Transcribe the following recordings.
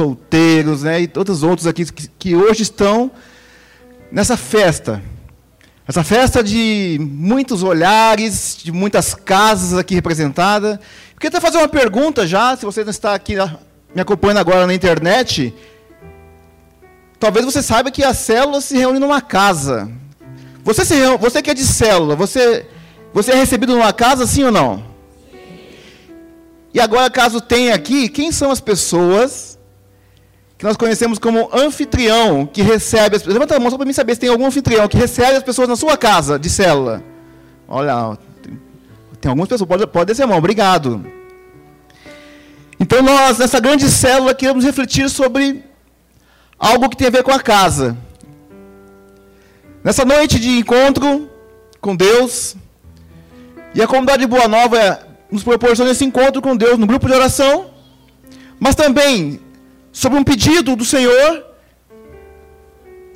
solteiros, né, e todos os outros aqui que, que hoje estão nessa festa. Essa festa de muitos olhares, de muitas casas aqui representadas. Eu queria até fazer uma pergunta já, se você não está aqui me acompanhando agora na internet. Talvez você saiba que a célula se reúne numa casa. Você, se reúne, você que é de célula, você, você é recebido numa casa, sim ou não? E agora, caso tenha aqui, quem são as pessoas que nós conhecemos como anfitrião, que recebe as pessoas. Levanta a mão só para mim saber se tem algum anfitrião que recebe as pessoas na sua casa de célula. Olha, tem, algumas pessoas, pode, pode descer a mão, obrigado. Então nós, nessa grande célula, queremos refletir sobre algo que tem a ver com a casa. Nessa noite de encontro com Deus, e a comunidade de Boa Nova nos proporciona esse encontro com Deus no grupo de oração, mas também sobre um pedido do Senhor,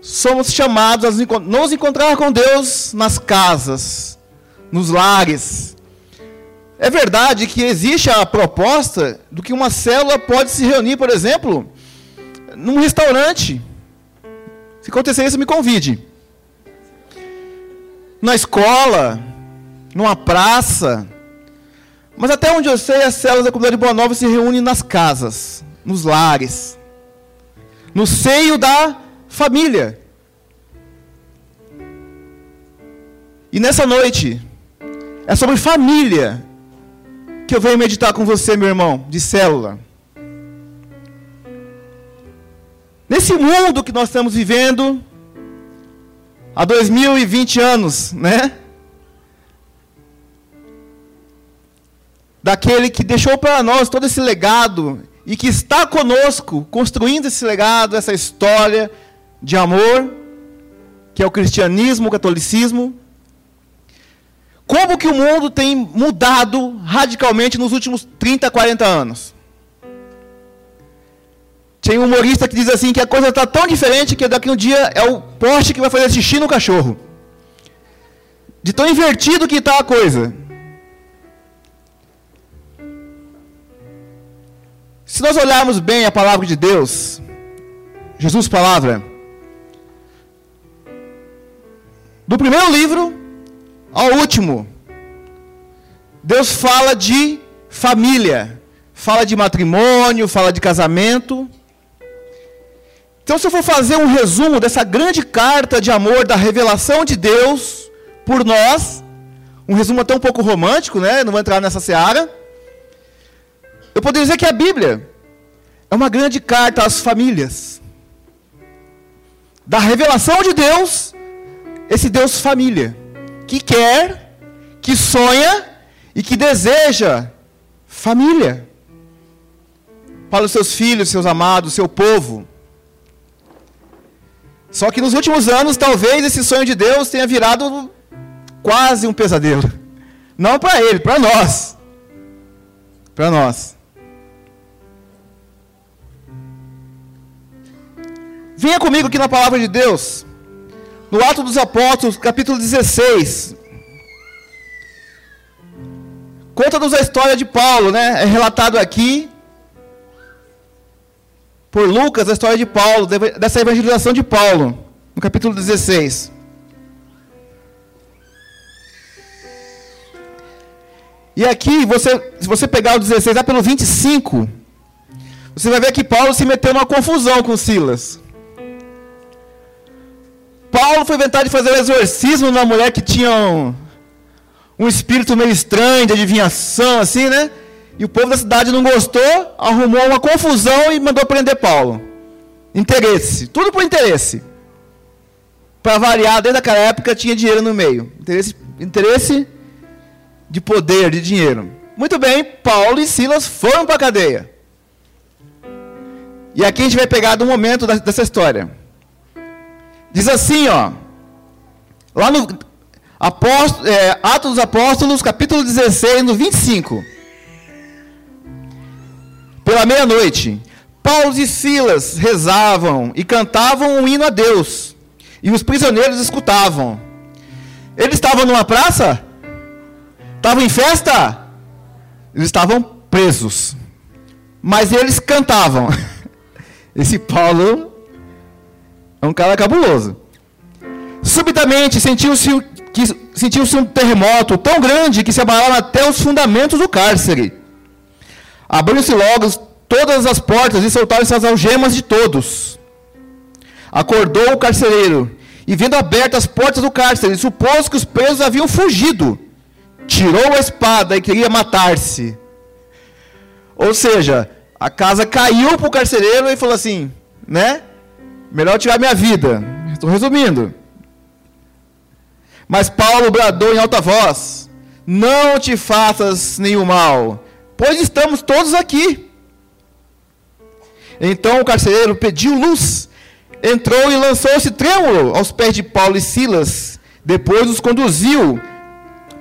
somos chamados a nos encontrar com Deus nas casas, nos lares. É verdade que existe a proposta do que uma célula pode se reunir, por exemplo, num restaurante. Se acontecer isso, me convide. Na escola, numa praça. Mas até onde eu sei, as células da comunidade de Boa Nova se reúnem nas casas nos lares, no seio da família. E nessa noite, é sobre família que eu venho meditar com você, meu irmão, de célula. Nesse mundo que nós estamos vivendo, há 2020 anos, né? Daquele que deixou para nós todo esse legado e que está conosco, construindo esse legado, essa história de amor, que é o cristianismo, o catolicismo. Como que o mundo tem mudado radicalmente nos últimos 30, 40 anos? Tem um humorista que diz assim que a coisa está tão diferente que daqui um dia é o poste que vai fazer xixi no cachorro. De tão invertido que está a coisa. Se nós olharmos bem a palavra de Deus, Jesus palavra, do primeiro livro ao último, Deus fala de família, fala de matrimônio, fala de casamento. Então, se eu for fazer um resumo dessa grande carta de amor da revelação de Deus por nós, um resumo até um pouco romântico, né? Não vou entrar nessa seara. Eu poderia dizer que a Bíblia é uma grande carta às famílias. Da revelação de Deus, esse Deus família, que quer, que sonha e que deseja família para os seus filhos, seus amados, seu povo. Só que nos últimos anos, talvez esse sonho de Deus tenha virado quase um pesadelo. Não para ele, para nós. Para nós. Venha comigo aqui na palavra de Deus. No Ato dos Apóstolos, capítulo 16. Conta-nos a história de Paulo, né? É relatado aqui por Lucas a história de Paulo, dessa evangelização de Paulo, no capítulo 16. E aqui, você, se você pegar o 16 lá pelo 25, você vai ver que Paulo se meteu numa confusão com Silas. Paulo foi inventar de fazer um exorcismo numa mulher que tinha um, um espírito meio estranho, de adivinhação, assim, né? E o povo da cidade não gostou, arrumou uma confusão e mandou prender Paulo. Interesse, tudo por interesse. Para variar, desde aquela época tinha dinheiro no meio. Interesse, interesse de poder, de dinheiro. Muito bem, Paulo e Silas foram para a cadeia. E aqui a gente vai pegar do momento dessa história. Diz assim, ó. Lá no Apóstolo, é, Atos dos Apóstolos, capítulo 16, no 25. Pela meia-noite, Paulo e Silas rezavam e cantavam um hino a Deus. E os prisioneiros escutavam. Eles estavam numa praça? Estavam em festa? Eles estavam presos. Mas eles cantavam. Esse Paulo é um cara cabuloso. Subitamente sentiu-se sentiu-se um terremoto tão grande que se abalaram até os fundamentos do cárcere. Abriram-se logo todas as portas e soltaram-se as algemas de todos. Acordou o carcereiro e, vendo abertas as portas do cárcere, supôs que os presos haviam fugido. Tirou a espada e queria matar-se. Ou seja, a casa caiu para o carcereiro e falou assim, né? Melhor tirar minha vida. Estou resumindo. Mas Paulo bradou em alta voz: Não te faças nenhum mal, pois estamos todos aqui. Então o carcereiro pediu luz, entrou e lançou-se trêmulo aos pés de Paulo e Silas. Depois os conduziu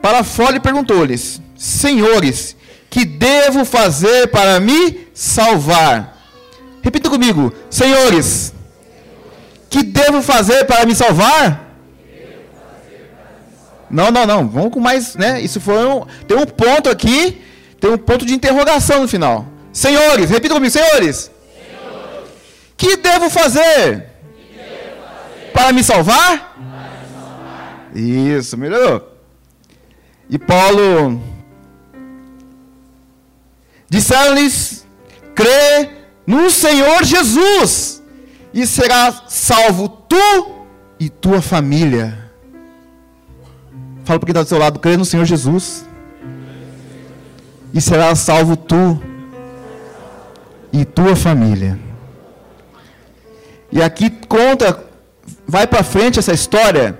para fora e perguntou-lhes: Senhores, que devo fazer para me salvar? Repita comigo: Senhores, que devo fazer para me salvar? Não, não, não. Vamos com mais, né? Isso foi um, tem um ponto aqui, tem um ponto de interrogação no final. Senhores, repita comigo, senhores. senhores. Que devo fazer? Para me salvar? Para me salvar. Isso, melhorou. E Paulo disseram-lhes: crê no Senhor Jesus e será salvo tu e tua família. Fala para quem está do seu lado, crê no Senhor Jesus. E será salvo tu e tua família. E aqui conta, vai para frente essa história,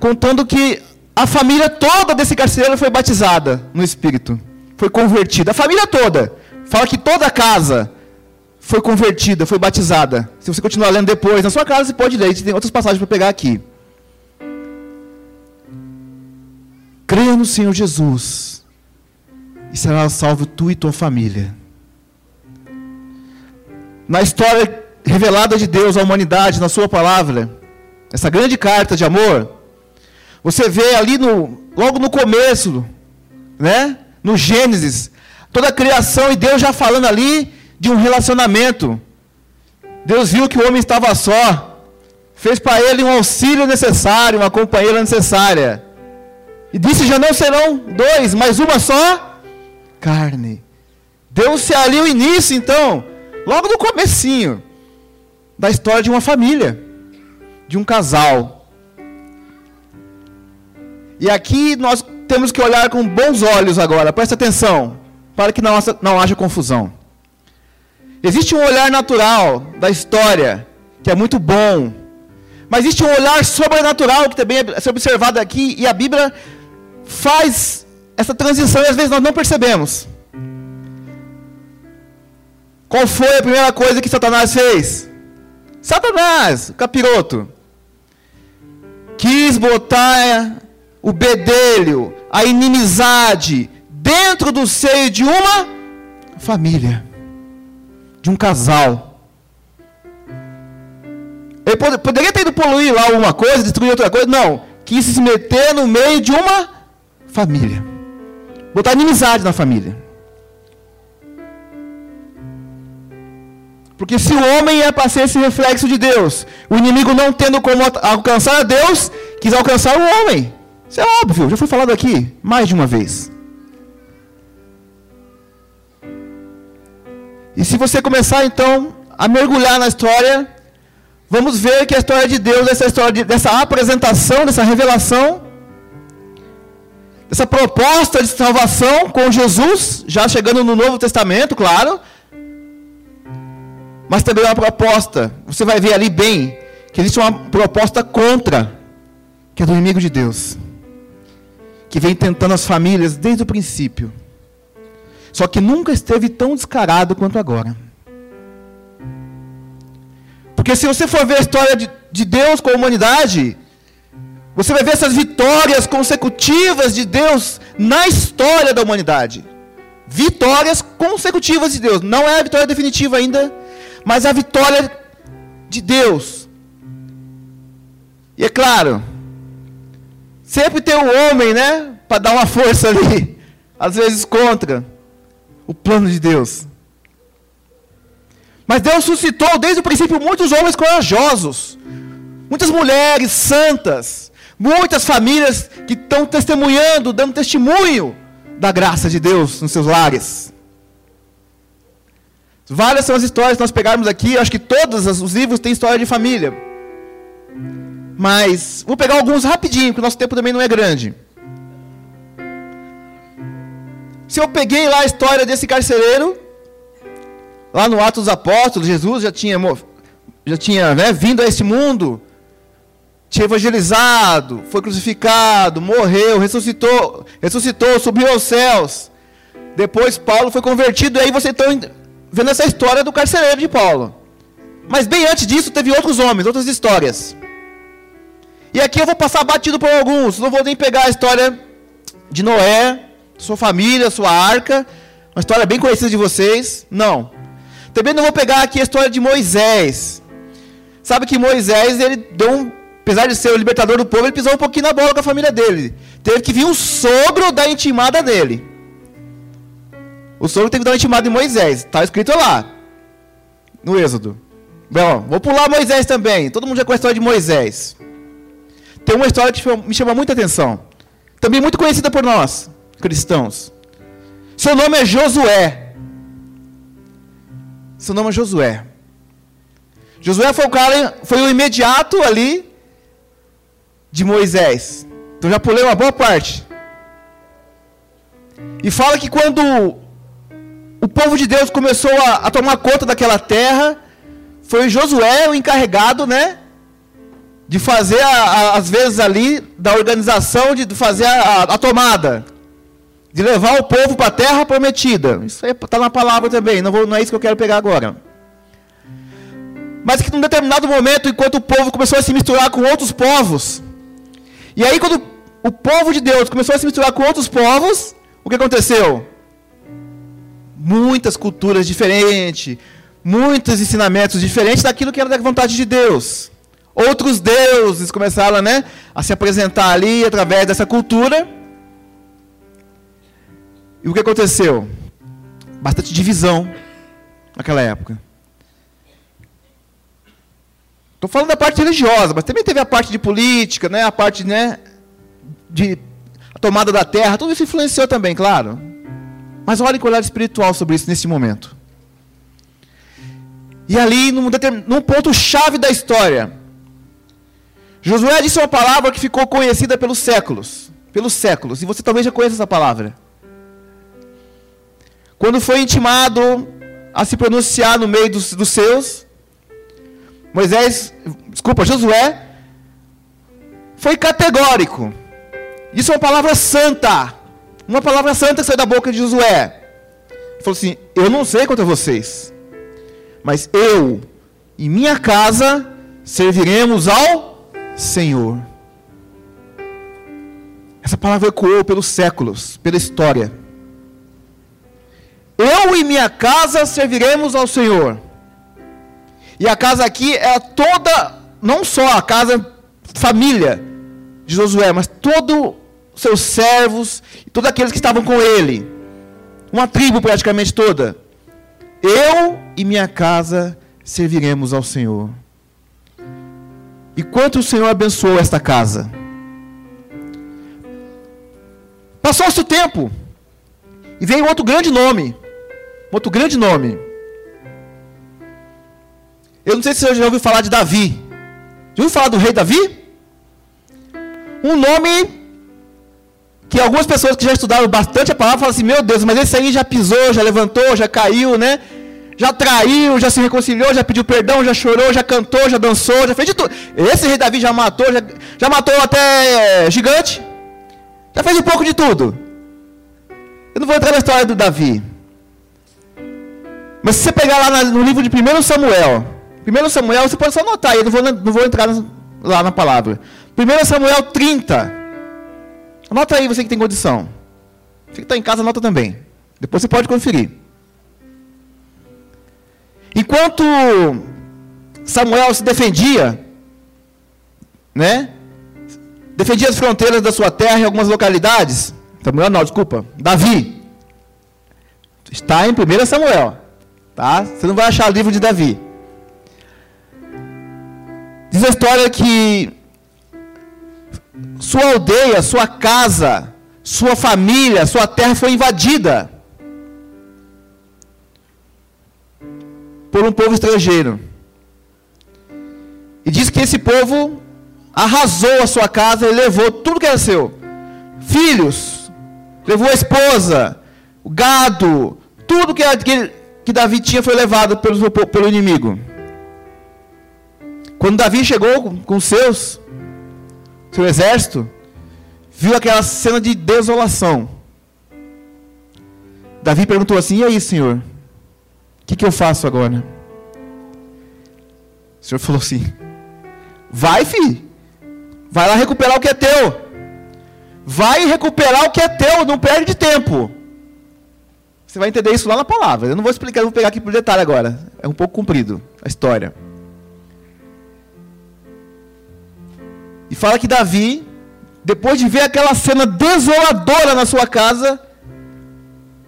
contando que a família toda desse carcereiro foi batizada no Espírito. Foi convertida. A família toda. Fala que toda a casa foi convertida, foi batizada. Se você continuar lendo depois, na sua casa você pode ler. Tem outras passagens para pegar aqui. Creia no Senhor Jesus e será salvo tu e tua família. Na história revelada de Deus à humanidade, na sua palavra, essa grande carta de amor, você vê ali no, logo no começo, né? No Gênesis, toda a criação e Deus já falando ali de um relacionamento. Deus viu que o homem estava só, fez para ele um auxílio necessário, uma companheira necessária. E disse: já não serão dois, mas uma só carne. Deu-se ali o início, então, logo no comecinho, da história de uma família, de um casal. E aqui nós temos que olhar com bons olhos agora, presta atenção, para que não haja confusão. Existe um olhar natural da história, que é muito bom, mas existe um olhar sobrenatural que também é observado aqui, e a Bíblia faz essa transição e às vezes nós não percebemos. Qual foi a primeira coisa que Satanás fez? Satanás, capiroto, quis botar o bedelho, a inimizade dentro do seio de uma família, de um casal. Ele poderia ter ido poluir lá alguma coisa, destruir outra coisa, não. Quis se meter no meio de uma família. Botar inimizade na família. Porque se o homem é para ser esse reflexo de Deus, o inimigo não tendo como alcançar a Deus, quis alcançar o homem. Isso é óbvio, já foi falado aqui mais de uma vez. E se você começar então a mergulhar na história, vamos ver que a história de Deus, essa história de, dessa apresentação, dessa revelação, essa proposta de salvação com Jesus, já chegando no Novo Testamento, claro. Mas também uma proposta, você vai ver ali bem, que existe uma proposta contra, que é do inimigo de Deus, que vem tentando as famílias desde o princípio, só que nunca esteve tão descarado quanto agora. Porque se você for ver a história de, de Deus com a humanidade, você vai ver essas vitórias consecutivas de Deus na história da humanidade. Vitórias consecutivas de Deus. Não é a vitória definitiva ainda, mas a vitória de Deus. E é claro, sempre tem um homem, né, para dar uma força ali, às vezes contra o plano de Deus. Mas Deus suscitou desde o princípio muitos homens corajosos, muitas mulheres santas, muitas famílias que estão testemunhando, dando testemunho da graça de Deus nos seus lares. Várias são as histórias que nós pegarmos aqui, acho que todos os livros têm história de família. Mas vou pegar alguns rapidinho, porque o nosso tempo também não é grande. Se eu peguei lá a história desse carcereiro, lá no Atos dos Apóstolos, Jesus já tinha, já tinha né, vindo a este mundo, tinha evangelizado, foi crucificado, morreu, ressuscitou, ressuscitou, subiu aos céus. Depois Paulo foi convertido, e aí você está vendo essa história do carcereiro de Paulo. Mas bem antes disso, teve outros homens, outras histórias. E aqui eu vou passar batido por alguns, não vou nem pegar a história de Noé, sua família, sua arca, uma história bem conhecida de vocês. Não. Também não vou pegar aqui a história de Moisés. Sabe que Moisés, ele deu um, apesar de ser o libertador do povo, ele pisou um pouquinho na bola com a família dele. Teve que vir um sogro da intimada dele. O sogro teve que dar uma intimada em Moisés. Está escrito lá. No Êxodo. Bom, vou pular Moisés também. Todo mundo já conhece a história de Moisés. Tem uma história que me chama muita atenção. Também muito conhecida por nós cristãos. Seu nome é Josué. Seu nome é Josué. Josué foi o cara, foi o imediato ali de Moisés. Então já pulei uma boa parte. E fala que quando o povo de Deus começou a, a tomar conta daquela terra, foi Josué o encarregado, né? De fazer, a, a, às vezes, ali, da organização, de fazer a, tomada de levar o povo para a terra prometida. Isso está na palavra também, não, vou, não é isso que eu quero pegar agora. Mas que num determinado momento, enquanto o povo começou a se misturar com outros povos, e aí quando o povo de Deus começou a se misturar com outros povos, o que aconteceu? Muitas culturas diferentes, muitos ensinamentos diferentes daquilo que era da vontade de Deus. Outros deuses começaram né, a se apresentar ali através dessa cultura. E o que aconteceu? Bastante divisão naquela época. Estou falando da parte religiosa, mas também teve a parte de política, né, a parte né, de tomada da terra, tudo isso influenciou também, claro. Mas olhem com o olhar espiritual sobre isso nesse momento. E ali, num, num ponto chave da história, Josué disse uma palavra que ficou conhecida pelos séculos. Pelos séculos. E você talvez já conheça essa palavra. Quando foi intimado a se pronunciar no meio dos, dos seus, Moisés, desculpa, Josué, foi categórico. Isso é uma palavra santa. Uma palavra santa que saiu da boca de Josué. Ele falou assim: Eu não sei quanto a vocês, mas eu e minha casa serviremos ao Senhor. Essa palavra ecoou pelos séculos, pela história. Eu e minha casa serviremos ao Senhor. E a casa aqui é toda, não só a casa família de Josué, mas todos seus servos todos aqueles que estavam com ele. Uma tribo praticamente toda. Eu e minha casa serviremos ao Senhor. E quanto o Senhor abençoou esta casa? Passou-se o tempo. E veio outro grande nome. Outro grande nome. Eu não sei se você já ouviu falar de Davi. Já ouviu falar do rei Davi? Um nome que algumas pessoas que já estudaram bastante a palavra falam assim: Meu Deus, mas esse aí já pisou, já levantou, já caiu, né? Já traiu, já se reconciliou, já pediu perdão, já chorou, já cantou, já dançou, já fez de tudo. Esse rei Davi já matou, já, já matou até gigante. Já fez um pouco de tudo. Eu não vou entrar na história do Davi. Mas se você pegar lá no livro de 1 Samuel, 1 Samuel, você pode só anotar eu não vou, não vou entrar lá na palavra. 1 Samuel 30. Anota aí, você que tem condição. Você que está em casa, anota também. Depois você pode conferir. Enquanto Samuel se defendia, né? Defendia as fronteiras da sua terra em algumas localidades. Samuel não, desculpa. Davi. Está em 1 Samuel. Tá? Você não vai achar livro de Davi. Diz a história que sua aldeia, sua casa, sua família, sua terra foi invadida por um povo estrangeiro. E diz que esse povo arrasou a sua casa e levou tudo que era seu: filhos, levou a esposa, o gado, tudo que, que, que Davi tinha foi levado pelo, pelo inimigo. Quando Davi chegou com seus, seu exército, viu aquela cena de desolação. Davi perguntou assim: E aí, senhor? O que, que eu faço agora? O senhor falou assim: Vai, filho. Vai lá recuperar o que é teu. Vai recuperar o que é teu, não perde tempo. Você vai entender isso lá na palavra. Eu não vou explicar, eu vou pegar aqui por detalhe agora. É um pouco comprido a história. E fala que Davi, depois de ver aquela cena desoladora na sua casa,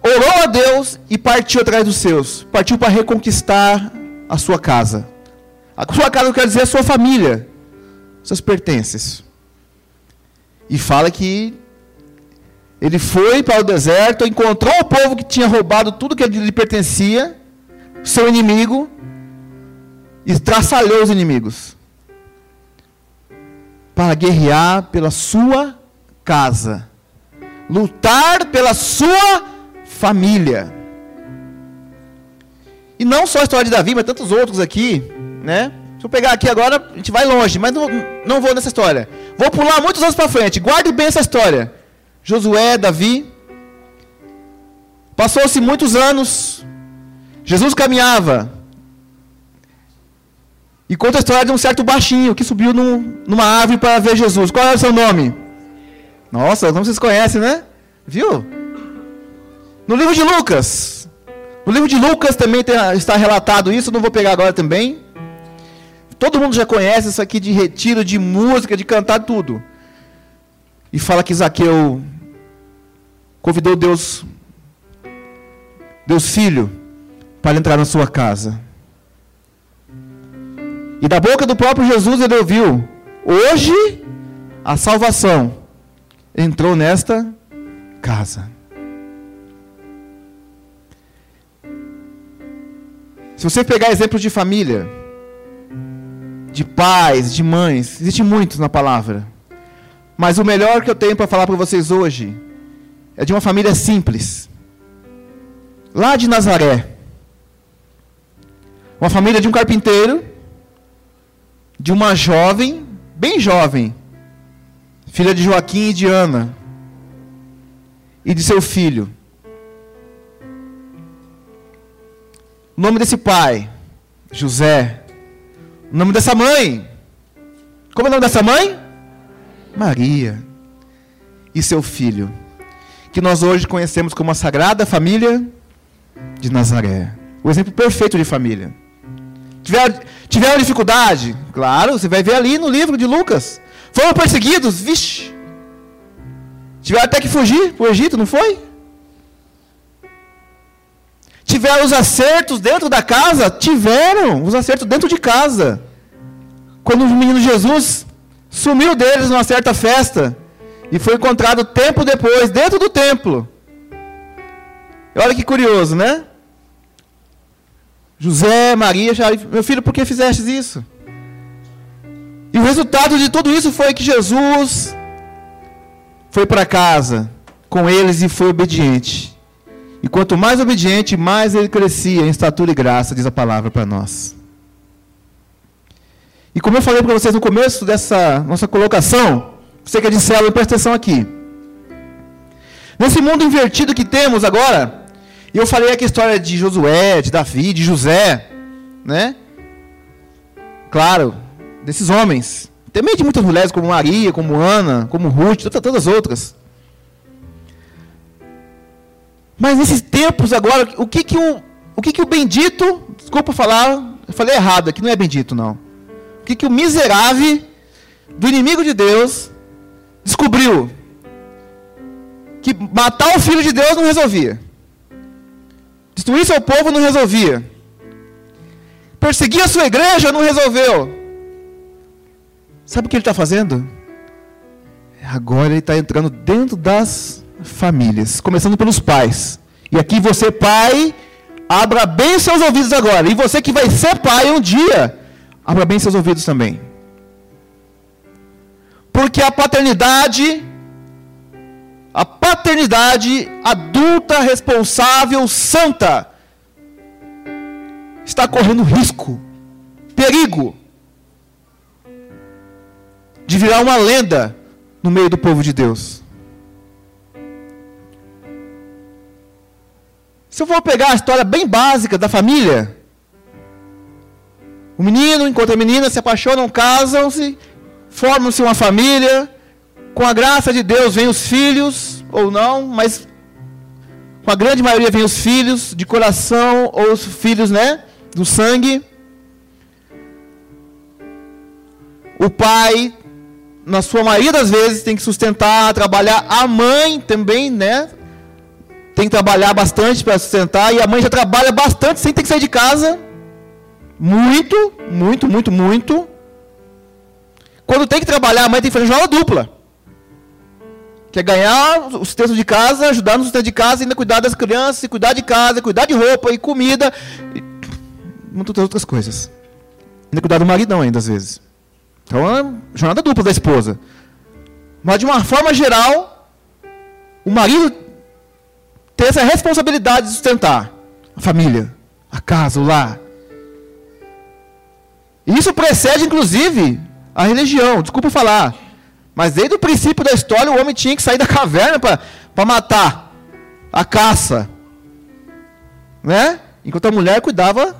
orou a Deus e partiu atrás dos seus. Partiu para reconquistar a sua casa. A sua casa quer dizer a sua família, seus pertences. E fala que ele foi para o deserto, encontrou o povo que tinha roubado tudo que lhe pertencia, seu inimigo, e traçalhou os inimigos para guerrear pela sua casa, lutar pela sua família. E não só a história de Davi, mas tantos outros aqui, né? Se eu pegar aqui agora, a gente vai longe, mas não, não vou nessa história. Vou pular muitos anos para frente. Guarde bem essa história. Josué, Davi. Passou-se muitos anos. Jesus caminhava e conta a história de um certo baixinho que subiu num, numa árvore para ver Jesus. Qual é o seu nome? Nossa, não vocês conhecem, né? Viu? No livro de Lucas. No livro de Lucas também tem, está relatado isso, não vou pegar agora também. Todo mundo já conhece isso aqui de retiro, de música, de cantar tudo. E fala que Zaqueu convidou Deus, Deus Filho, para entrar na sua casa. E da boca do próprio Jesus ele ouviu: Hoje a salvação entrou nesta casa. Se você pegar exemplos de família, de pais, de mães, existe muitos na palavra. Mas o melhor que eu tenho para falar para vocês hoje é de uma família simples. Lá de Nazaré. Uma família de um carpinteiro de uma jovem, bem jovem, filha de Joaquim e de Ana, e de seu filho. O nome desse pai, José. O nome dessa mãe, como é o nome dessa mãe? Maria. E seu filho, que nós hoje conhecemos como a Sagrada Família de Nazaré. O exemplo perfeito de família. Tiveram, tiveram dificuldade? Claro, você vai ver ali no livro de Lucas. Foram perseguidos? Vixe. Tiveram até que fugir para o Egito, não foi? Tiveram os acertos dentro da casa? Tiveram os acertos dentro de casa. Quando o menino Jesus sumiu deles numa certa festa e foi encontrado tempo depois dentro do templo. Olha que curioso, né? José, Maria, já, meu filho, por que fizeste isso? E o resultado de tudo isso foi que Jesus foi para casa com eles e foi obediente. E quanto mais obediente, mais ele crescia em estatura e graça, diz a palavra para nós. E como eu falei para vocês no começo dessa nossa colocação, você que é de célula, presta atenção aqui. Nesse mundo invertido que temos agora, eu falei aqui a história de Josué, de Davi, de José, né? Claro, desses homens. Também de muitas mulheres, como Maria, como Ana, como Ruth, todas, todas as outras. Mas nesses tempos agora, o que que o, o que que o bendito, desculpa falar, eu falei errado aqui, não é bendito não. O que que o miserável do inimigo de Deus descobriu? Que matar o filho de Deus não resolvia. Destruir seu povo não resolvia. Perseguir a sua igreja não resolveu. Sabe o que ele está fazendo? Agora ele está entrando dentro das famílias, começando pelos pais. E aqui você, pai, abra bem seus ouvidos agora. E você que vai ser pai um dia, abra bem seus ouvidos também. Porque a paternidade, a paternidade adulta, responsável, santa, está correndo risco, perigo de virar uma lenda no meio do povo de Deus. Se eu for pegar a história bem básica da família, o menino encontra a menina, se apaixonam, casam-se, formam-se uma família, com a graça de Deus vêm os filhos, ou não, mas com a grande maioria vêm os filhos de coração, ou os filhos, né, do sangue. O pai, na sua maioria das vezes, tem que sustentar, trabalhar. A mãe também, né, tem que trabalhar bastante para sustentar, e a mãe já trabalha bastante sem ter que sair de casa. Muito, muito, muito, muito. Quando tem que trabalhar, a mãe tem que fazer jornada dupla. Quer ganhar o sustento de casa, ajudar no sustento de casa, ainda cuidar das crianças, cuidar de casa, cuidar de roupa e comida. E muitas outras coisas. Ainda cuidar do maridão ainda, às vezes. Então é jornada dupla da esposa. Mas de uma forma geral, o marido tem essa responsabilidade de sustentar a família, a casa, o lar. Isso precede, inclusive, a religião. Desculpa falar. Mas desde o princípio da história, o homem tinha que sair da caverna para matar a caça. Né? Enquanto a mulher cuidava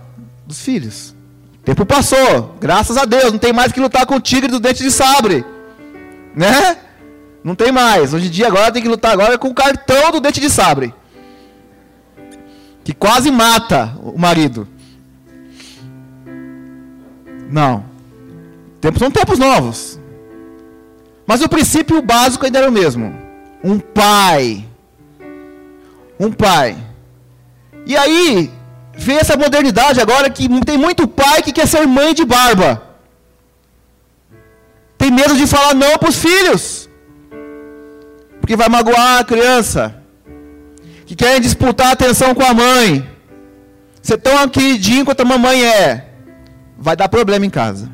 dos filhos. O tempo passou, graças a Deus, não tem mais que lutar com o tigre do dente de sabre. Né? Não tem mais. Hoje em dia agora tem que lutar agora com o cartão do dente de sabre que quase mata o marido. Não. Tempos são tempos novos. Mas o princípio básico ainda era o mesmo. Um pai. Um pai. E aí, vem essa modernidade agora que tem muito pai que quer ser mãe de barba. Tem medo de falar não para os filhos. Porque vai magoar a criança que querem disputar a atenção com a mãe. Você tão queridinho quanto a mamãe é. Vai dar problema em casa.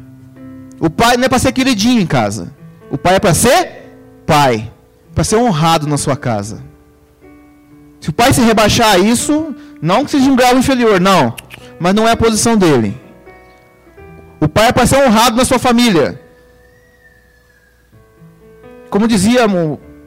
O pai não é para ser queridinho em casa. O pai é para ser pai. Para ser honrado na sua casa. Se o pai se rebaixar a isso, não que seja um grau inferior, não. Mas não é a posição dele. O pai é para ser honrado na sua família. Como dizia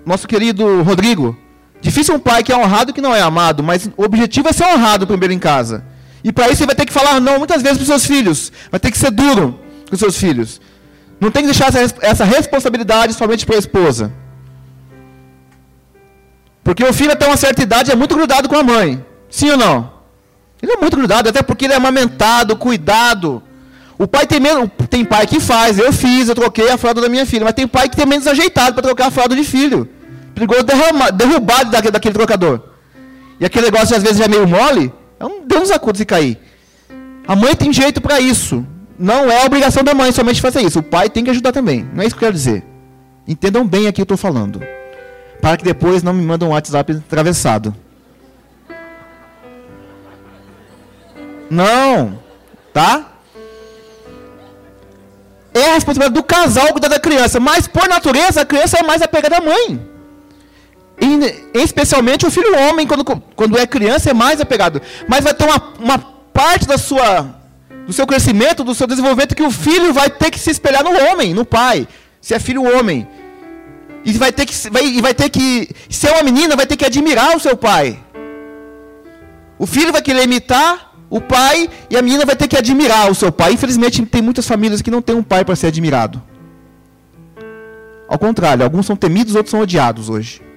nosso querido Rodrigo, Difícil um pai que é honrado que não é amado, mas o objetivo é ser honrado primeiro em casa. E para isso você vai ter que falar não muitas vezes para os seus filhos. Vai ter que ser duro com os seus filhos. Não tem que deixar essa, essa responsabilidade somente para a esposa. Porque o filho até uma certa idade é muito grudado com a mãe. Sim ou não? Ele é muito grudado, até porque ele é amamentado, cuidado. O pai tem menos. Tem pai que faz, eu fiz, eu troquei a fralda da minha filha, mas tem pai que tem menos ajeitado para trocar a fralda de filho perigoso derrubar daquele, daquele trocador. E aquele negócio às vezes é meio mole, é um Deus nos acuda se cair. A mãe tem jeito para isso. Não é obrigação da mãe somente fazer isso. O pai tem que ajudar também. Não é isso que eu quero dizer. Entendam bem aqui o que eu estou falando. Para que depois não me mandem um WhatsApp atravessado. Não. Tá? É a responsabilidade do casal cuidar da criança. Mas, por natureza, a criança é mais apegada à mãe. E, especialmente o filho homem, quando, quando é criança, é mais apegado. Mas vai ter uma, uma parte da sua, do seu crescimento, do seu desenvolvimento, que o filho vai ter que se espelhar no homem, no pai. Se é filho homem. E vai ter que, vai, vai ter que se é uma menina, vai ter que admirar o seu pai. O filho vai querer imitar o pai e a menina vai ter que admirar o seu pai. Infelizmente, tem muitas famílias que não têm um pai para ser admirado. Ao contrário, alguns são temidos, outros são odiados hoje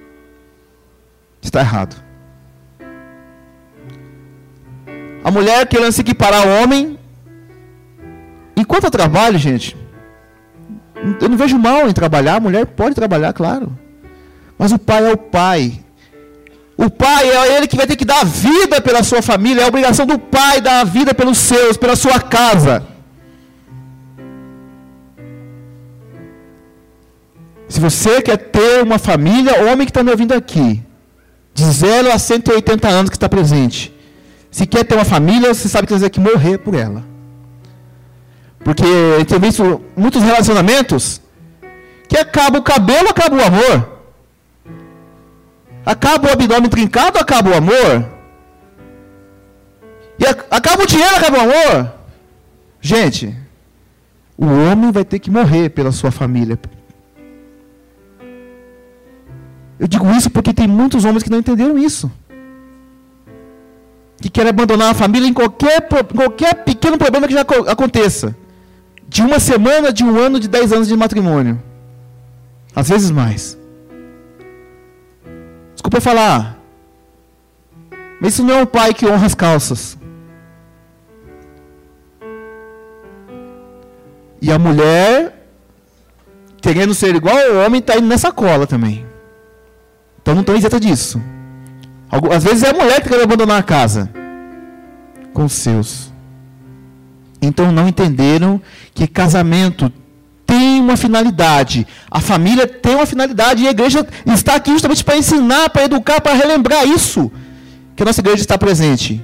está errado. A mulher querendo se equiparar ao homem. Enquanto eu trabalho, gente, eu não vejo mal em trabalhar. A mulher pode trabalhar, claro. Mas o pai é o pai. O pai é ele que vai ter que dar a vida pela sua família, é a obrigação do pai dar a vida pelos seus, pela sua casa. Se você quer ter uma família, homem que está me ouvindo aqui, de 0 a 180 anos que está presente, se quer ter uma família, você sabe que você que morrer por ela. Porque eu tenho visto muitos relacionamentos que acaba o cabelo, acaba o amor. Acaba o abdômen trincado, acaba o amor. E acaba o dinheiro, acaba o amor. Gente, o homem vai ter que morrer pela sua família. Eu digo isso porque tem muitos homens que não entenderam isso. Que querem abandonar a família em qualquer, qualquer pequeno problema que já aconteça. De uma semana, de um ano, de dez anos de matrimônio. Às vezes mais. Desculpa falar. Mas isso não é um pai que honra as calças. E a mulher, querendo ser igual ao homem, está indo nessa cola também. Então não estou isenta disso. Às vezes é a mulher que quer abandonar a casa com os seus. Então não entenderam que casamento tem uma finalidade. A família tem uma finalidade e a igreja está aqui justamente para ensinar, para educar, para relembrar isso que a nossa igreja está presente.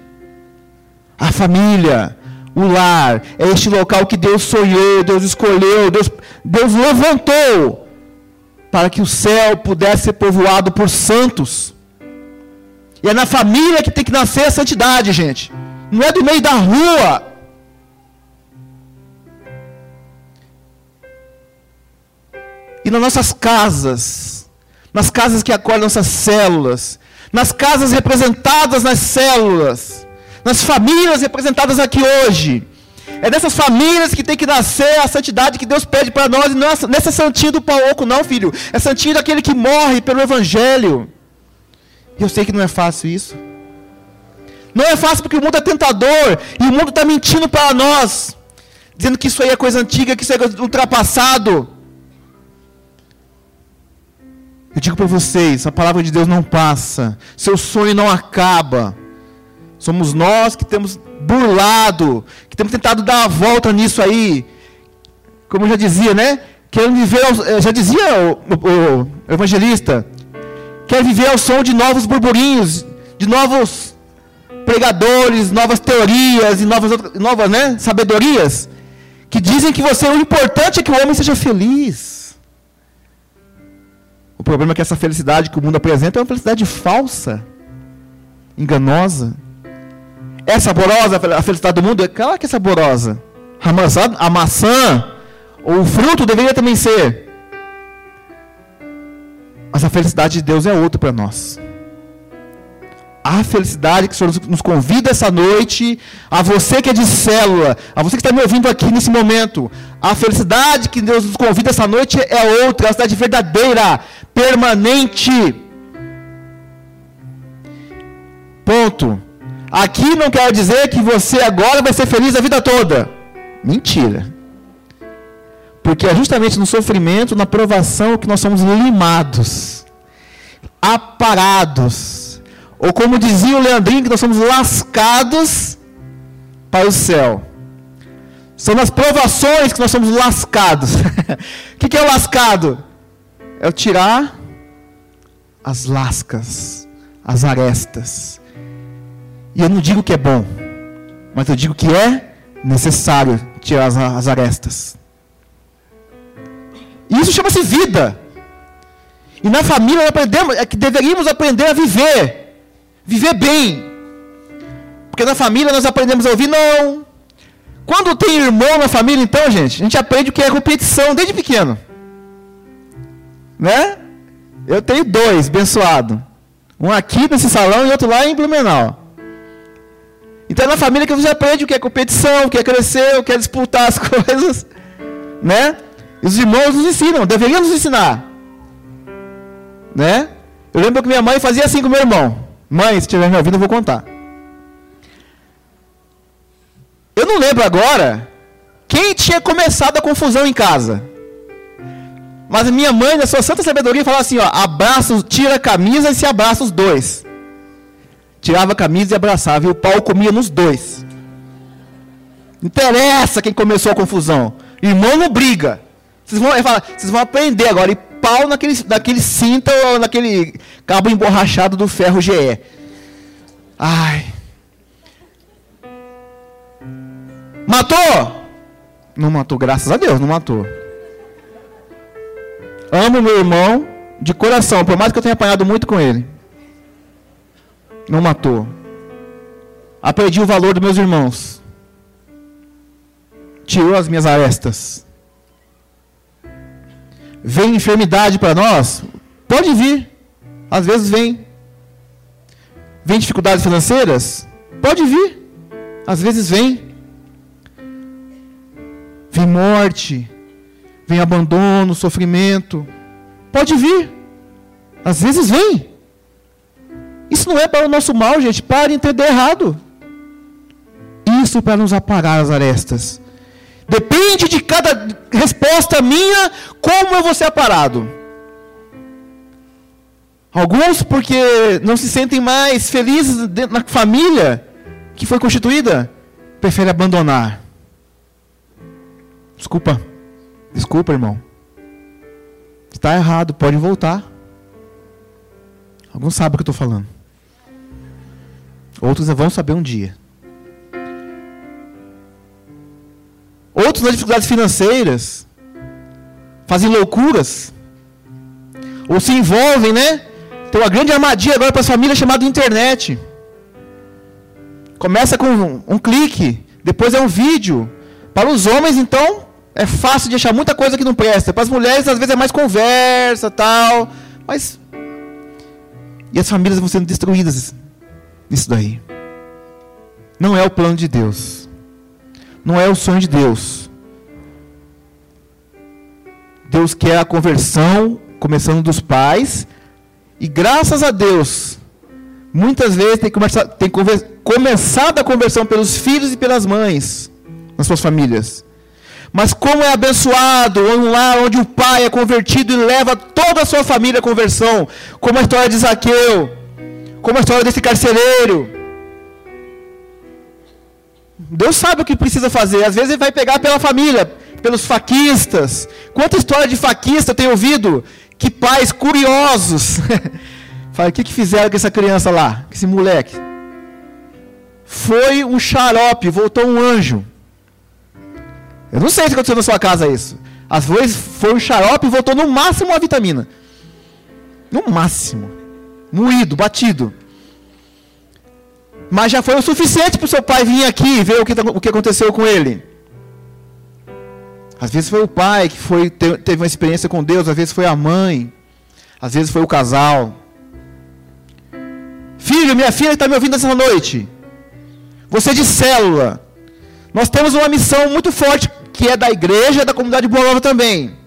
A família, o lar, é este local que Deus sonhou, Deus escolheu, Deus, Deus levantou para que o céu pudesse ser povoado por santos. E é na família que tem que nascer a santidade, gente. Não é do meio da rua. E nas nossas casas, nas casas que acolhem nossas células, nas casas representadas nas células, nas famílias representadas aqui hoje. É dessas famílias que tem que nascer a santidade que Deus pede para nós, e não é nessa santinha do oco, não, filho. É santinho daquele que morre pelo Evangelho. E eu sei que não é fácil isso. Não é fácil porque o mundo é tentador, e o mundo está mentindo para nós, dizendo que isso aí é coisa antiga, que isso é ultrapassado. Eu digo para vocês, a palavra de Deus não passa, seu sonho não acaba. Somos nós que temos burlado, que temos tentado dar a volta nisso aí. Como eu já dizia, né? Querendo viver, ao, já dizia o, o, o evangelista, quer viver ao som de novos burburinhos, de novos pregadores, novas teorias e novas, novas né, sabedorias, que dizem que você o importante é que o homem seja feliz. O problema é que essa felicidade que o mundo apresenta é uma felicidade falsa, enganosa. É saborosa a felicidade do mundo? É claro que é saborosa. A maçã, a maçã ou o fruto deveria também ser. Mas a felicidade de Deus é outra para nós a felicidade que o Senhor nos convida essa noite, a você que é de célula, a você que está me ouvindo aqui nesse momento, a felicidade que Deus nos convida essa noite é outra, é a felicidade verdadeira, permanente. Ponto. Aqui não quer dizer que você agora vai ser feliz a vida toda. Mentira. Porque é justamente no sofrimento, na provação, que nós somos limados, aparados ou como dizia o Leandrinho, que nós somos lascados para o céu. São nas provações que nós somos lascados. O que, que é o lascado? É o tirar as lascas, as arestas. E eu não digo que é bom, mas eu digo que é necessário tirar as, as arestas. E isso chama-se vida. E na família aprendemos, é que deveríamos aprender a viver viver bem. Porque na família nós aprendemos a ouvir não. Quando tem irmão na família, então, gente, a gente aprende o que é competição desde pequeno. Né? Eu tenho dois, abençoado. Um aqui nesse salão e outro lá em Blumenau. Então é na família que você aprende o que é competição, o que é crescer, o que é disputar as coisas. Né? Os irmãos nos ensinam, deveriam nos ensinar. Né? Eu lembro que minha mãe fazia assim com meu irmão. Mãe, se estiver me ouvindo, eu vou contar. Eu não lembro agora quem tinha começado a confusão em casa. Mas minha mãe, na sua santa sabedoria, falava assim: ó, abraça, tira a camisa e se abraça os dois. Tirava a camisa e abraçava, e o pau comia nos dois. Interessa quem começou a confusão. Irmão não briga. Vocês vão, vocês vão aprender agora. E pau naquele, naquele cinto ou naquele cabo emborrachado do ferro GE. Ai. Matou? Não matou, graças a Deus, não matou. Amo meu irmão de coração, por mais que eu tenha apanhado muito com ele. Não matou. Aprendi o valor dos meus irmãos. Tirou as minhas arestas. Vem enfermidade para nós? Pode vir. Às vezes vem. Vem dificuldades financeiras? Pode vir. Às vezes vem. Vem morte. Vem abandono, sofrimento. Pode vir. Às vezes vem. Isso não é para o nosso mal, gente. Pare de entender errado. Isso para nos aparar as arestas. Depende de cada resposta minha como eu vou ser aparado. Alguns porque não se sentem mais felizes na família que foi constituída, preferem abandonar. Desculpa. Desculpa, irmão. Está errado, pode voltar. Alguns sabem o que eu estou falando. Outros vão saber um dia. Outros nas dificuldades financeiras fazem loucuras ou se envolvem, né? Tem uma grande armadilha agora para as famílias chamada internet. Começa com um, um clique, depois é um vídeo. Para os homens, então, é fácil de achar muita coisa que não presta. Para as mulheres, às vezes é mais conversa, tal. Mas e as famílias vão sendo destruídas nisso daí. Não é o plano de Deus. Não é o sonho de Deus. Deus quer a conversão, começando dos pais. E graças a Deus, muitas vezes tem, tem começado a conversão pelos filhos e pelas mães nas suas famílias. Mas como é abençoado um lar onde o pai é convertido e leva toda a sua família à conversão, como a história de Zaqueu, como a história desse carcereiro. Deus sabe o que precisa fazer. Às vezes ele vai pegar pela família, pelos faquistas. Quanta história de faquista eu tenho ouvido? Que pais curiosos. Fala, o que, que fizeram com essa criança lá? Com esse moleque? Foi um xarope, voltou um anjo. Eu não sei se aconteceu na sua casa isso. Às vezes foi um xarope e voltou no máximo uma vitamina. No máximo. Moído, batido. Mas já foi o suficiente para o seu pai vir aqui e ver o que, tá, o que aconteceu com ele. Às vezes foi o pai que foi, teve uma experiência com Deus, às vezes foi a mãe, às vezes foi o casal. Filho, minha filha está me ouvindo essa noite. Você de célula. Nós temos uma missão muito forte que é da igreja da comunidade Boa Nova também.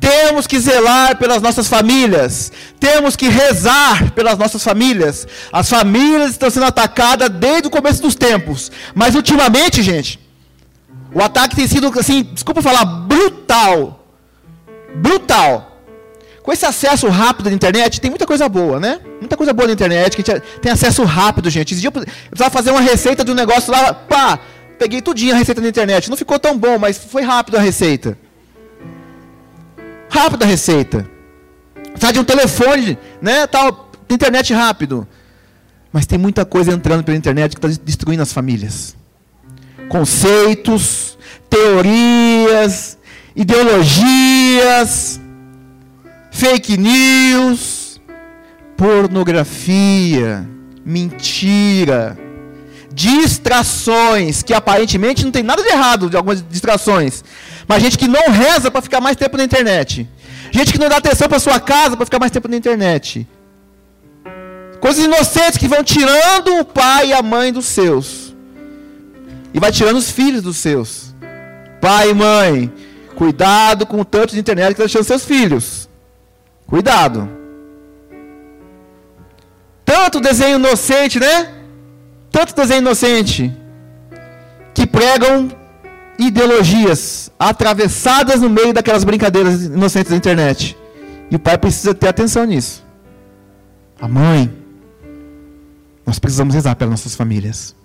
Temos que zelar pelas nossas famílias. Temos que rezar pelas nossas famílias. As famílias estão sendo atacadas desde o começo dos tempos. Mas ultimamente, gente, o ataque tem sido, assim, desculpa falar, brutal. Brutal. Com esse acesso rápido à internet, tem muita coisa boa, né? Muita coisa boa na internet, que a gente tem acesso rápido, gente. Esse dia eu precisava fazer uma receita de um negócio lá, pá, Peguei tudinho a receita na internet. Não ficou tão bom, mas foi rápido a receita. Rápido a receita. Sai de um telefone, né? Tal, internet rápido. Mas tem muita coisa entrando pela internet que está destruindo as famílias. Conceitos, teorias, ideologias, fake news, pornografia, mentira distrações, que aparentemente não tem nada de errado de algumas distrações. Mas gente que não reza para ficar mais tempo na internet. Gente que não dá atenção para sua casa para ficar mais tempo na internet. Coisas inocentes que vão tirando o pai e a mãe dos seus. E vai tirando os filhos dos seus. Pai e mãe, cuidado com o tanto de internet que está deixando seus filhos. Cuidado. Tanto desenho inocente, né? Tanto desenho inocente que pregam ideologias atravessadas no meio daquelas brincadeiras inocentes da internet. E o pai precisa ter atenção nisso. A mãe. Nós precisamos rezar pelas nossas famílias.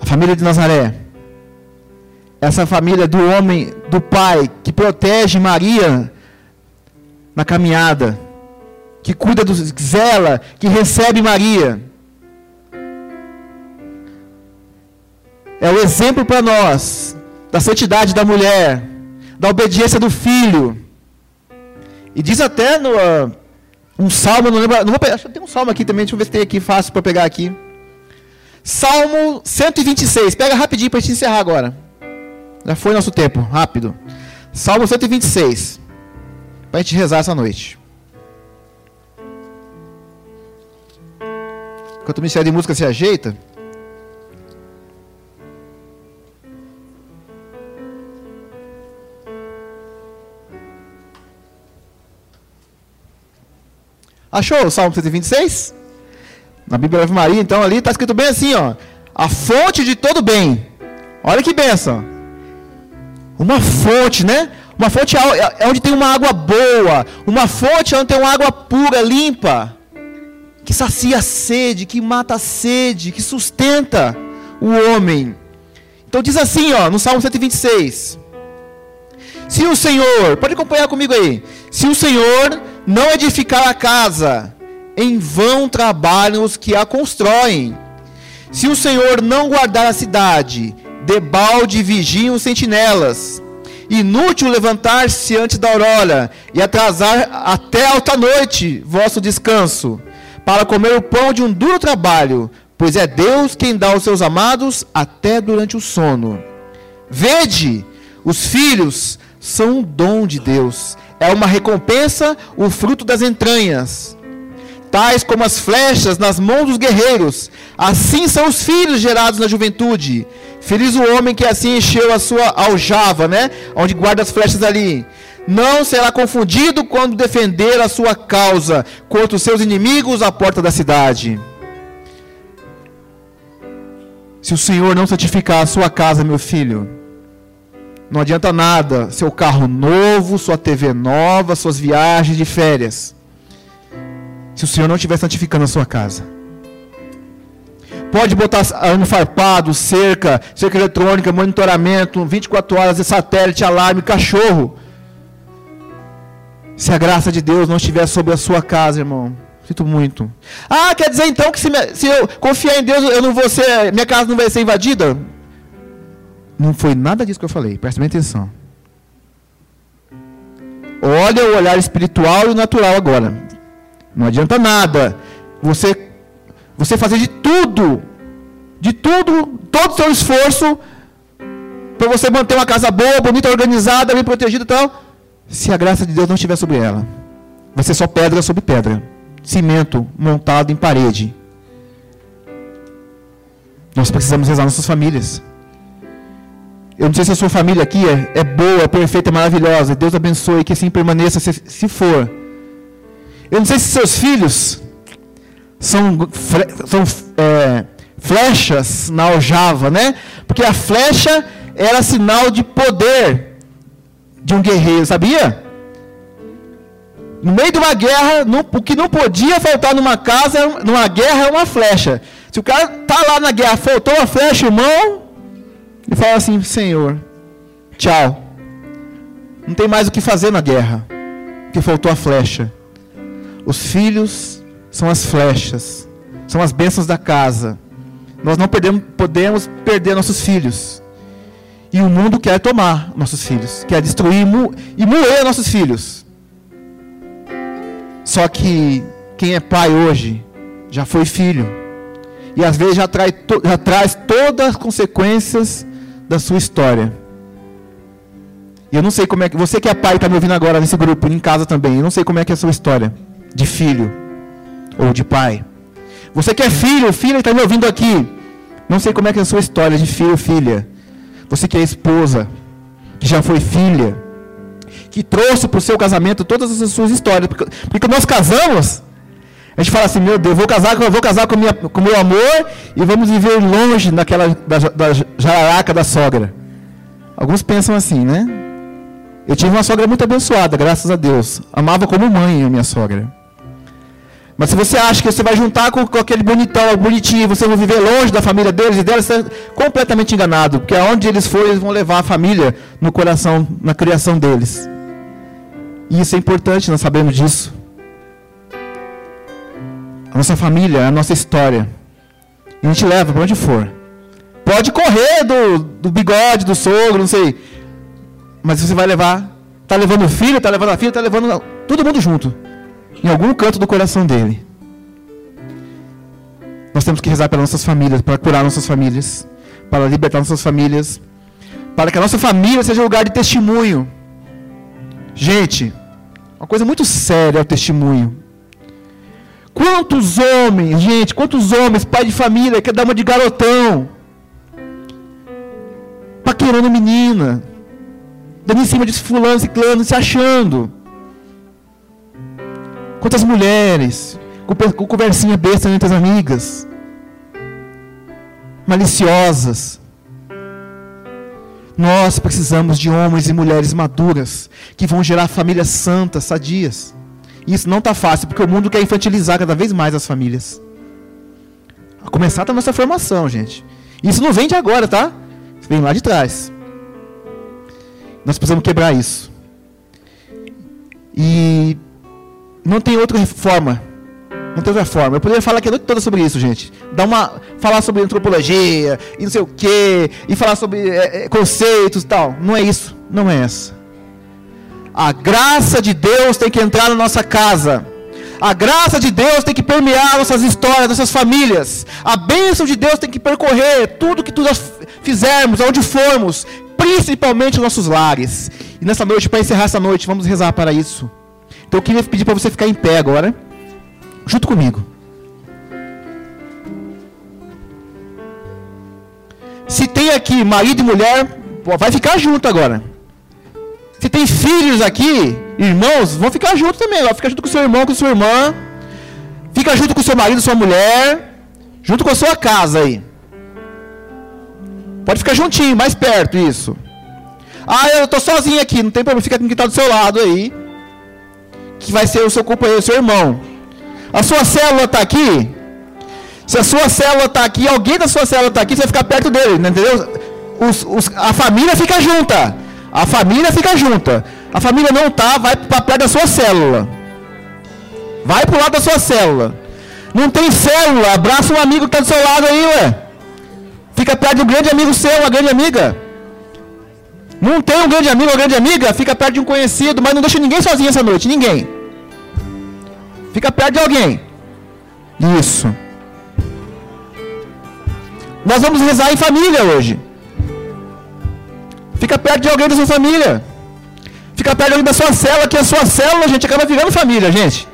A família de Nazaré. Essa família do homem, do pai, que protege Maria na caminhada, que cuida do zela, que recebe Maria. É o exemplo para nós da santidade da mulher, da obediência do filho. E diz até no uh, um salmo, não lembro, não vou pegar, acho que tem um salmo aqui também, deixa eu ver se tem aqui fácil para pegar aqui. Salmo 126, pega rapidinho para gente encerrar agora. Já foi nosso tempo, rápido. Salmo 126, para a gente rezar essa noite. Enquanto o Ministério de Música se ajeita. Achou o Salmo 126? Na Bíblia Ave Maria, então ali está escrito bem assim, ó. A fonte de todo bem. Olha que benção. Uma fonte, né? Uma fonte é, onde tem uma água boa. Uma fonte é onde tem uma água pura, limpa. Que sacia a sede, que mata a sede, que sustenta o homem. Então diz assim, ó, no Salmo 126. Se o Senhor, pode acompanhar comigo aí. Se o Senhor não edificar a casa, em vão trabalham os que a constroem. Se o Senhor não guardar a cidade, debalde vigiam os sentinelas. Inútil levantar-se antes da aurora e atrasar até alta noite vosso descanso, para comer o pão de um duro trabalho, pois é Deus quem dá aos seus amados até durante o sono. Vede, os filhos são um dom de Deus é uma recompensa, o fruto das entranhas. Tais como as flechas nas mãos dos guerreiros, assim são os filhos gerados na juventude. Feliz o homem que assim encheu a sua aljava, né? Onde guarda as flechas ali. Não será confundido quando defender a sua causa contra os seus inimigos à porta da cidade. Se o Senhor não santificar a sua casa, meu filho, não adianta nada seu carro novo, sua TV nova, suas viagens de férias. Se o Senhor não estiver santificando a sua casa. Pode botar ano farpado, cerca, cerca eletrônica, monitoramento, 24 horas de satélite, alarme, cachorro. Se a graça de Deus não estiver sobre a sua casa, irmão. Sinto muito. Ah, quer dizer então que se, se eu confiar em Deus, eu não vou ser, minha casa não vai ser invadida? Não foi nada disso que eu falei, preste bem atenção. Olha o olhar espiritual e natural agora. Não adianta nada você você fazer de tudo, de tudo, todo o seu esforço para você manter uma casa boa, bonita, organizada, bem protegida e tal, se a graça de Deus não estiver sobre ela. Vai ser só pedra sobre pedra, cimento montado em parede. Nós precisamos rezar nossas famílias. Eu não sei se a sua família aqui é, é boa, é perfeita, é maravilhosa. Deus abençoe, que assim permaneça, se, se for. Eu não sei se seus filhos são, são é, flechas na aljava, né? Porque a flecha era sinal de poder de um guerreiro, sabia? No meio de uma guerra, o que não podia faltar numa casa, numa guerra, é uma flecha. Se o cara tá lá na guerra, faltou uma flecha, irmão, e fala assim: Senhor, tchau. Não tem mais o que fazer na guerra, porque faltou a flecha. Os filhos são as flechas, são as bênçãos da casa. Nós não podemos, podemos perder nossos filhos. E o mundo quer tomar nossos filhos, quer destruir e moer nossos filhos. Só que quem é pai hoje já foi filho. E às vezes já, traz, já traz todas as consequências da sua história. E eu não sei como é que. Você que é pai está me ouvindo agora nesse grupo, em casa também. Eu não sei como é que é a sua história. De filho. Ou de pai. Você que é filho, filha, está me ouvindo aqui. Não sei como é que é a sua história de filho ou filha. Você que é esposa. Que já foi filha. Que trouxe para o seu casamento todas as suas histórias. Porque, porque nós casamos. A gente fala assim, meu Deus, vou casar, vou casar com, minha, com meu amor e vamos viver longe daquela da, da jararaca da sogra. Alguns pensam assim, né? Eu tive uma sogra muito abençoada, graças a Deus. Amava como mãe a minha sogra. Mas se você acha que você vai juntar com, com aquele bonitão, bonitinho, você vai viver longe da família deles e delas, você é completamente enganado. Porque aonde eles forem, eles vão levar a família no coração, na criação deles. E isso é importante, nós sabemos disso. A nossa família, a nossa história. E a gente leva para onde for. Pode correr do, do bigode, do sogro, não sei. Mas você vai levar. Está levando o filho, está levando a filha, está levando todo mundo junto em algum canto do coração dele. Nós temos que rezar pelas nossas famílias, para curar nossas famílias, para libertar nossas famílias, para que a nossa família seja lugar de testemunho. Gente, uma coisa muito séria é o testemunho. Quantos homens, gente, quantos homens, pai de família, quer dar uma de garotão, paquerando menina, dando em cima de fulano, ciclano, se achando. Quantas mulheres com, conversinha besta entre as amigas, maliciosas. Nós precisamos de homens e mulheres maduras que vão gerar famílias santas, sadias. E isso não está fácil, porque o mundo quer infantilizar cada vez mais as famílias. A começar da nossa formação, gente. Isso não vem de agora, tá? Vem lá de trás. Nós precisamos quebrar isso. E não tem outra forma. Não tem outra forma. Eu poderia falar aqui a noite toda sobre isso, gente. Dar uma, falar sobre antropologia e não sei o quê, e falar sobre é, é, conceitos e tal. Não é isso. Não é essa. A graça de Deus tem que entrar na nossa casa. A graça de Deus tem que permear nossas histórias, nossas famílias. A bênção de Deus tem que percorrer tudo que nós fizermos, aonde formos, principalmente os nossos lares. E nessa noite, para encerrar essa noite, vamos rezar para isso. Então eu queria pedir para você ficar em pé agora, junto comigo. Se tem aqui marido e mulher, vai ficar junto agora. Se tem filhos aqui, irmãos, vão ficar junto também. Vai ficar junto com seu irmão, com sua irmã. Fica junto com seu marido, sua mulher. Junto com a sua casa aí. Pode ficar juntinho, mais perto, isso. Ah, eu estou sozinho aqui, não tem problema, fica quem está do seu lado aí que vai ser o seu companheiro, o seu irmão. A sua célula está aqui. Se a sua célula está aqui, alguém da sua célula está aqui, você vai ficar perto dele, entendeu? Os, os, a família fica junta. A família fica junta. A família não tá, vai para perto da sua célula. Vai para o lado da sua célula. Não tem célula, abraça um amigo que está do seu lado aí, ué. Fica perto de um grande amigo seu, uma grande amiga. Não tem um grande amigo ou grande amiga, fica perto de um conhecido, mas não deixa ninguém sozinho essa noite, ninguém. Fica perto de alguém. Isso. Nós vamos rezar em família hoje. Fica perto de alguém da sua família. Fica perto de alguém da sua célula, que a sua célula, gente, acaba virando família, gente.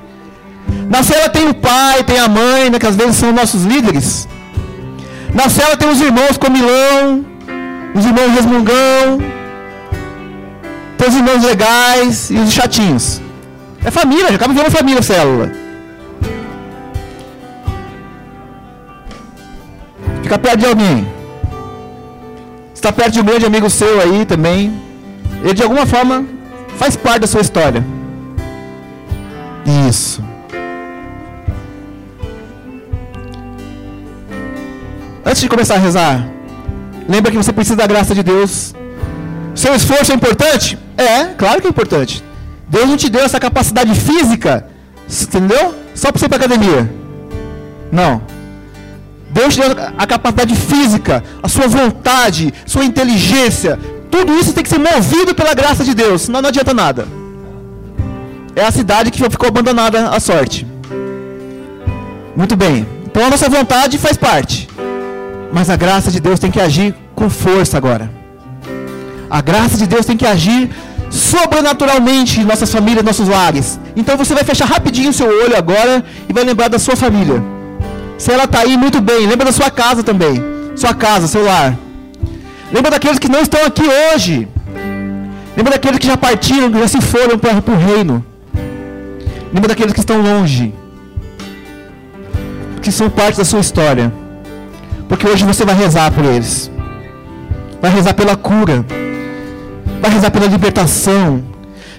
Na célula tem o pai, tem a mãe, né, que às vezes são nossos líderes. Na célula tem os irmãos comilão, os irmãos resmungão, os irmãos legais e os chatinhos. É família, já acaba virando família célula. Fica perto de alguém. Está perto de um grande amigo seu aí também. Ele de alguma forma faz parte da sua história. Isso. Antes de começar a rezar, lembra que você precisa da graça de Deus seu esforço é importante? É, claro que é importante. Deus não te deu essa capacidade física, entendeu? Só para você ir para academia. Não. Deus te deu a capacidade física, a sua vontade, sua inteligência. Tudo isso tem que ser movido pela graça de Deus, senão não adianta nada. É a cidade que ficou abandonada à sorte. Muito bem. Então a nossa vontade faz parte. Mas a graça de Deus tem que agir com força agora. A graça de Deus tem que agir sobrenaturalmente em nossas famílias, nossos lares. Então você vai fechar rapidinho o seu olho agora e vai lembrar da sua família. Se ela está aí, muito bem. Lembra da sua casa também. Sua casa, seu lar. Lembra daqueles que não estão aqui hoje. Lembra daqueles que já partiram, que já se foram para o reino. Lembra daqueles que estão longe. Que são parte da sua história. Porque hoje você vai rezar por eles. Vai rezar pela cura vai rezar pela libertação,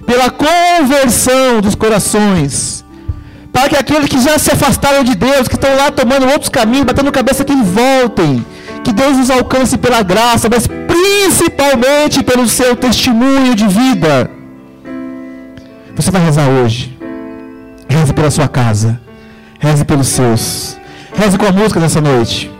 pela conversão dos corações, para que aqueles que já se afastaram de Deus, que estão lá tomando outros caminhos, batendo cabeça, que voltem. Que Deus os alcance pela graça, mas principalmente pelo seu testemunho de vida. Você vai rezar hoje. Reze pela sua casa. Reze pelos seus. Reze com a música nessa noite.